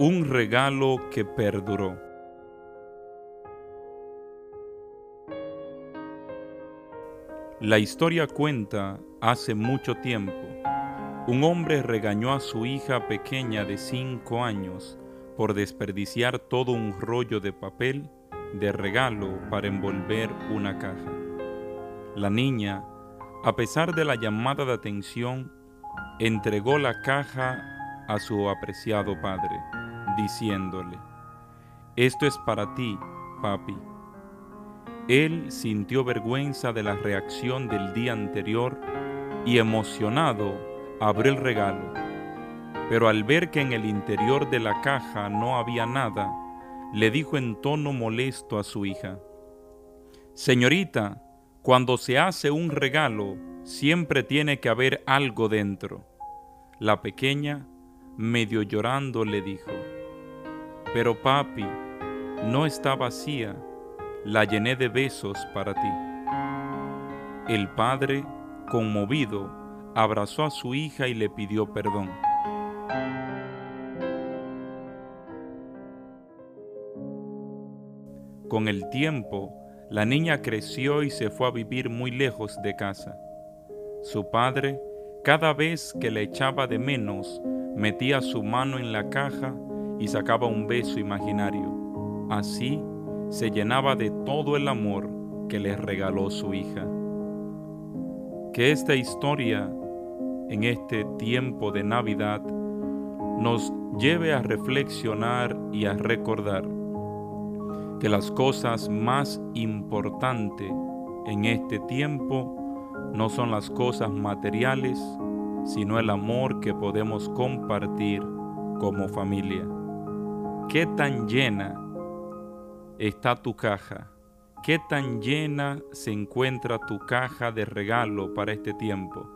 Un regalo que perduró. La historia cuenta hace mucho tiempo. Un hombre regañó a su hija pequeña de cinco años por desperdiciar todo un rollo de papel de regalo para envolver una caja. La niña, a pesar de la llamada de atención, entregó la caja a su apreciado padre diciéndole, Esto es para ti, papi. Él sintió vergüenza de la reacción del día anterior y emocionado abrió el regalo. Pero al ver que en el interior de la caja no había nada, le dijo en tono molesto a su hija, Señorita, cuando se hace un regalo, siempre tiene que haber algo dentro. La pequeña, medio llorando, le dijo, pero papi, no está vacía, la llené de besos para ti. El padre, conmovido, abrazó a su hija y le pidió perdón. Con el tiempo, la niña creció y se fue a vivir muy lejos de casa. Su padre, cada vez que le echaba de menos, metía su mano en la caja y sacaba un beso imaginario. Así se llenaba de todo el amor que le regaló su hija. Que esta historia en este tiempo de Navidad nos lleve a reflexionar y a recordar que las cosas más importantes en este tiempo no son las cosas materiales, sino el amor que podemos compartir como familia. ¿Qué tan llena está tu caja? ¿Qué tan llena se encuentra tu caja de regalo para este tiempo?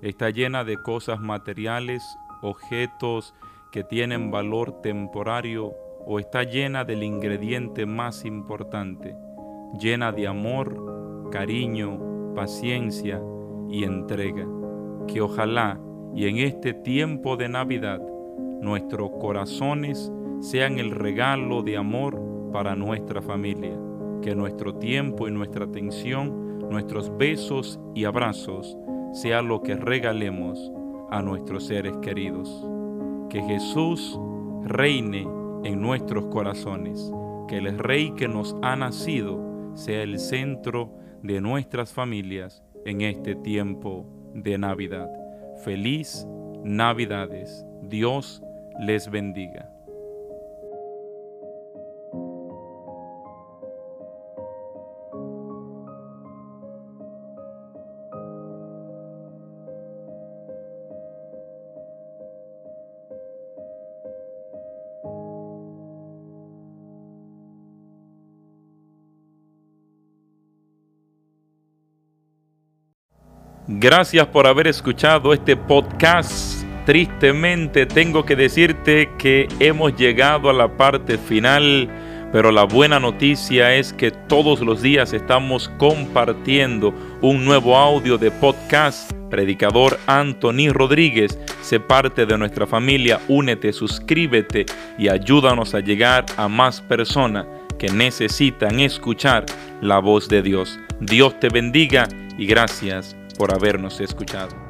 ¿Está llena de cosas materiales, objetos que tienen valor temporario o está llena del ingrediente más importante, llena de amor, cariño, paciencia y entrega? Que ojalá y en este tiempo de Navidad nuestros corazones sean el regalo de amor para nuestra familia. Que nuestro tiempo y nuestra atención, nuestros besos y abrazos, sea lo que regalemos a nuestros seres queridos. Que Jesús reine en nuestros corazones. Que el Rey que nos ha nacido sea el centro de nuestras familias en este tiempo de Navidad. Feliz Navidades. Dios les bendiga. Gracias por haber escuchado este podcast. Tristemente tengo que decirte que hemos llegado a la parte final, pero la buena noticia es que todos los días estamos compartiendo un nuevo audio de podcast. Predicador Anthony Rodríguez, sé parte de nuestra familia, únete, suscríbete y ayúdanos a llegar a más personas que necesitan escuchar la voz de Dios. Dios te bendiga y gracias por habernos escuchado.